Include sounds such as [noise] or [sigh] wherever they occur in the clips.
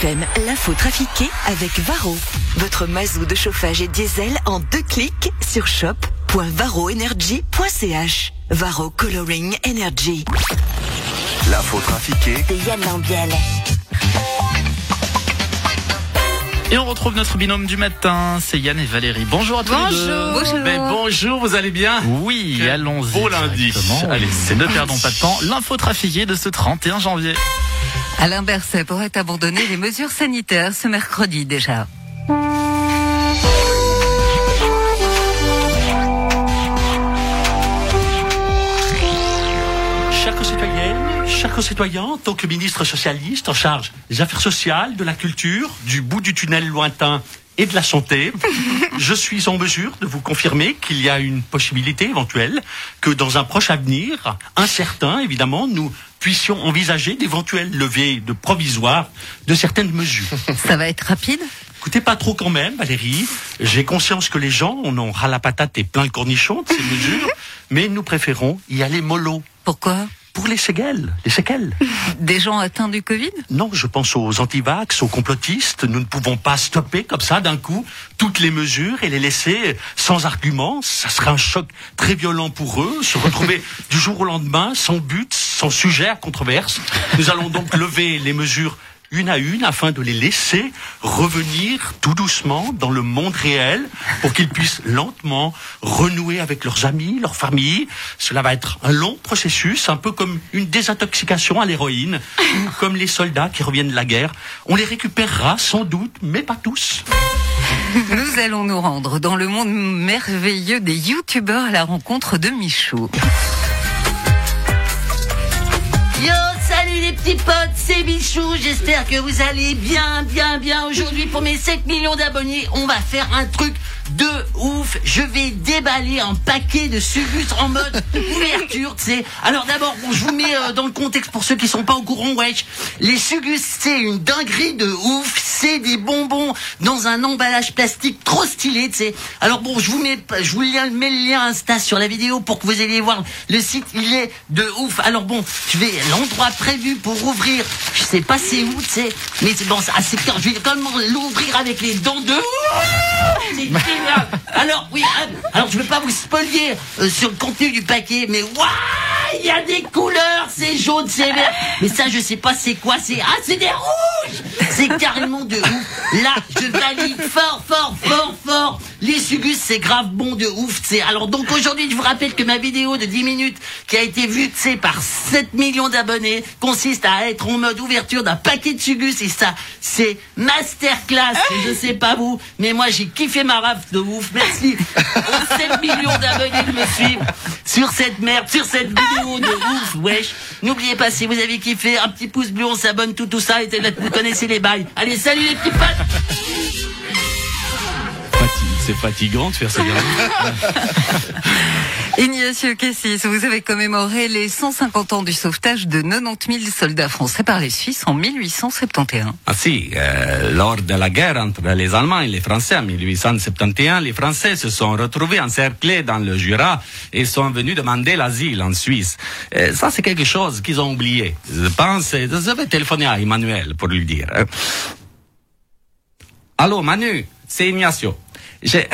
FM, l'info trafiquée avec Varro. Votre mazou de chauffage et diesel en deux clics sur shop.varroenergy.ch. Varro Coloring Energy. L'info trafiquée De Yann Lambiel. Et on retrouve notre binôme du matin, c'est Yann et Valérie. Bonjour à tous les deux. Bonjour. Mais bonjour, vous allez bien Oui, allons-y. beau lundi. Allez, c'est ne perdons pas de temps. L'info trafiquée de ce 31 janvier. Alain Berset pourrait abandonner les mesures sanitaires ce mercredi déjà. Concitoyens, en tant que ministre socialiste en charge des affaires sociales, de la culture, du bout du tunnel lointain et de la santé, [laughs] je suis en mesure de vous confirmer qu'il y a une possibilité éventuelle que dans un proche avenir, incertain évidemment, nous puissions envisager d'éventuelles levées de provisoires de certaines mesures. [laughs] Ça va être rapide? Écoutez, pas trop quand même, Valérie. J'ai conscience que les gens en ont ras la patate et plein le cornichon de ces [laughs] mesures, mais nous préférons y aller mollo. Pourquoi? Pour les séquelles, les séquelles. [laughs] Des gens atteints du Covid? Non, je pense aux antivax, aux complotistes. Nous ne pouvons pas stopper comme ça d'un coup toutes les mesures et les laisser sans argument. Ça serait un choc très violent pour eux. Se retrouver [laughs] du jour au lendemain sans but, sans sujet à controverse. Nous allons donc lever les mesures une à une afin de les laisser revenir tout doucement dans le monde réel pour qu'ils puissent lentement renouer avec leurs amis, leurs familles. Cela va être un long processus, un peu comme une désintoxication à l'héroïne comme les soldats qui reviennent de la guerre. On les récupérera sans doute, mais pas tous. Nous allons nous rendre dans le monde merveilleux des youtubeurs à la rencontre de Michou. Yo, les petits potes, c'est Bichou, j'espère que vous allez bien, bien, bien. Aujourd'hui, pour mes 7 millions d'abonnés, on va faire un truc de ouf. Je vais déballer un paquet de Sugus en mode [laughs] ouverture, tu sais. Alors d'abord, bon, je vous mets euh, dans le contexte pour ceux qui sont pas au courant, wesh. Les Sugus, c'est une dinguerie de ouf. C'est des bonbons dans un emballage plastique trop stylé, tu sais. Alors bon, je vous mets, je vous mets le lien Insta sur la vidéo pour que vous alliez voir le site. Il est de ouf. Alors bon, je vais l'endroit prévu pour ouvrir. Je sais pas c'est où, tu sais. Mais c'est bon, c'est assez clair. Je vais quand même l'ouvrir avec les dents de. Alors oui, hein, alors je vais pas vous spolier euh, sur le contenu du paquet, mais waouh, il y a des couleurs, c'est jaune, c'est vert. Mais ça, je sais pas c'est quoi. C'est ah, c'est des rouges. C'est carrément de ouf. Là, je valide fort, fort, fort, fort. Les sugus, c'est grave bon de ouf, tu sais. Alors donc aujourd'hui, je vous rappelle que ma vidéo de 10 minutes qui a été vue, tu sais, par 7 millions d'abonnés consiste à être en mode ouverture d'un paquet de sugus et ça, c'est masterclass. Et je sais pas vous, mais moi j'ai kiffé ma raf de ouf. Merci [laughs] aux 7 millions d'abonnés de me suivre sur cette merde, sur cette vidéo de ouf, wesh. N'oubliez pas si vous avez kiffé, un petit pouce bleu, on s'abonne, tout tout ça, et vous connaissez les bails. Allez, salut les petits potes C'est fatigant de faire ça. [laughs] Ignacio Cassis, vous avez commémoré les 150 ans du sauvetage de 90 000 soldats français par les Suisses en 1871. Ah si, euh, lors de la guerre entre les Allemands et les Français en 1871, les Français se sont retrouvés encerclés dans le Jura et sont venus demander l'asile en Suisse. Euh, ça, c'est quelque chose qu'ils ont oublié. Je pense, euh, je vais téléphoner à Emmanuel pour lui dire. hein. Allô, Manu, c'est Ignacio. J'ai...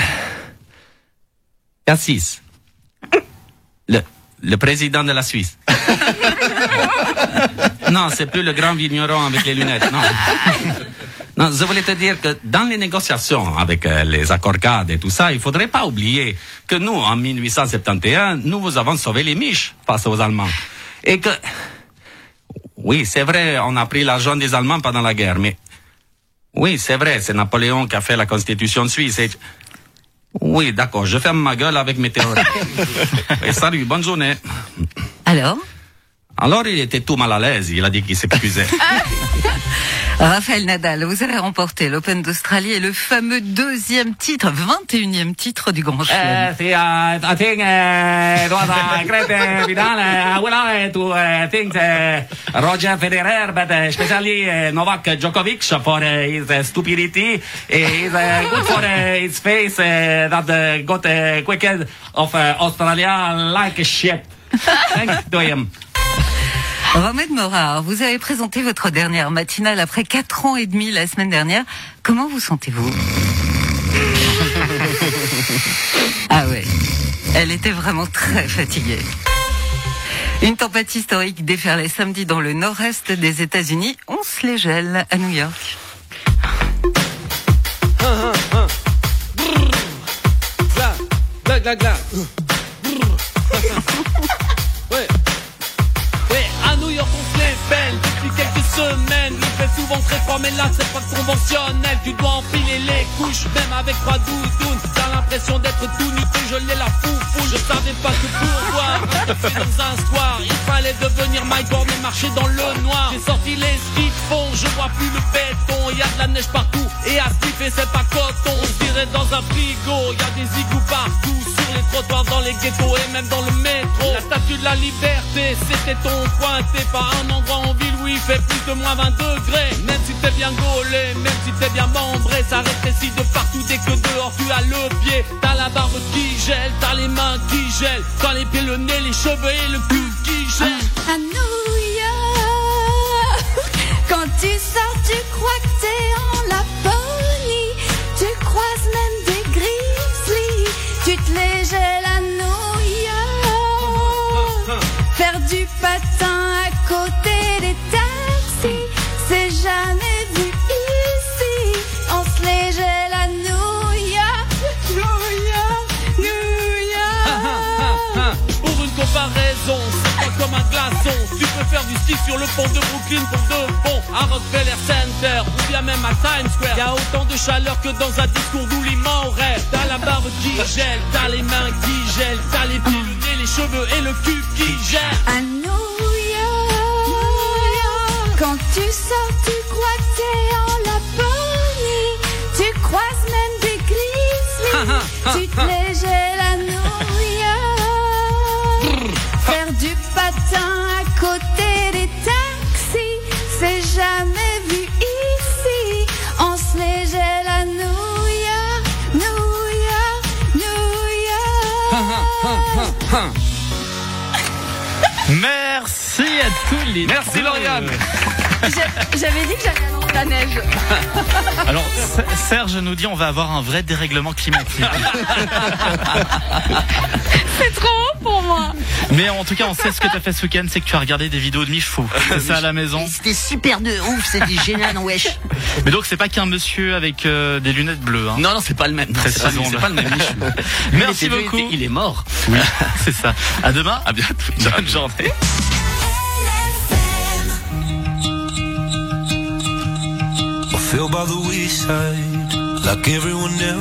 Cassis. Le, le président de la Suisse. [laughs] non, c'est plus le grand vigneron avec les lunettes, non. Non, je voulais te dire que dans les négociations avec euh, les accords cadres et tout ça, il faudrait pas oublier que nous, en 1871, nous vous avons sauvé les miches face aux Allemands. Et que, oui, c'est vrai, on a pris l'argent des Allemands pendant la guerre, mais, oui, c'est vrai, c'est Napoléon qui a fait la constitution suisse et, oui, d'accord, je ferme ma gueule avec mes théories. [laughs] Et salut, bonne journée. Alors? Alors, il était tout mal à l'aise, il a dit qu'il s'excusait. [laughs] Raphaël Nadal, vous avez remporté l'Open d'Australie et le fameux deuxième titre, 21e titre du Grand Chelem. Roger Federer, but uh, especially uh, Novak Djokovic for uh, his stupidity. Uh, good for his face that got quicker of Australia like shit. Thanks to him. Romain Morard, vous avez présenté votre dernière matinale après 4 ans et demi la semaine dernière. Comment vous sentez-vous? [laughs] Ah ouais, elle était vraiment très fatiguée. Une tempête historique déferlait samedi dans le nord-est des États-Unis. On se les gèle à New York. Gla, gla, gla. Il fait souvent très froid, mais là, c'est pas conventionnel. Tu dois empiler les couches, même avec trois doudounes. T'as l'impression d'être tout nu, tout gelé la foufou. Je savais pas que pour voir un café dans un square, il fallait devenir Myborn et marcher dans le noir. J'ai sorti les skis je vois plus le béton. Y a de la neige partout, et à et c'est pas coton. On se dirait dans un frigo, y a des igouts partout. Trottoirs, dans les ghettos et même dans le métro. La statue de la liberté, c'était ton coin. T'es pas un endroit en ville où il fait plus de moins 20 degrés. Même si t'es bien gaulé, même si t'es bien membré, ça rétrécit de partout dès que dehors tu as le pied. T'as la barbe qui gèle, t'as les mains qui gèlent. T'as les pieds, le nez, les cheveux et le cul qui gèlent. Sur le pont de Brooklyn pour de bon à Rockefeller Center ou bien même à Times Square. Y a autant de chaleur que dans un discours d'Ouliman rêve. T'as la barbe qui gèle, t'as les mains qui gèlent, t'as les pieds, le nez, les cheveux et le cul qui gèlent. À New York, quand tu sors, tu crois que t'es en Laponie. Tu croises même des grizzlies. [laughs] tu te les York. Merci à tous les Merci, deux. Lauriane. J'avais dit que j'allais la neige. [laughs] Alors Serge nous dit on va avoir un vrai dérèglement climatique. [laughs] C'est trop haut pour moi. Mais en tout cas on sait ce que tu as fait ce week-end, c'est que tu as regardé des vidéos de Michefou. C'est ça à la maison. C'était super de ouf, c'était génial, wesh. [laughs] Mais donc c'est pas qu'un monsieur avec euh, des lunettes bleues. Hein. Non, non, c'est pas le même. Non, c'est pas, Précisons-le. c'est pas le même Michou. Merci était beaucoup. Il, il est mort. Oui, c'est ça. À demain. À bientôt. Bonne journée. I feel by the wayside like everyone else.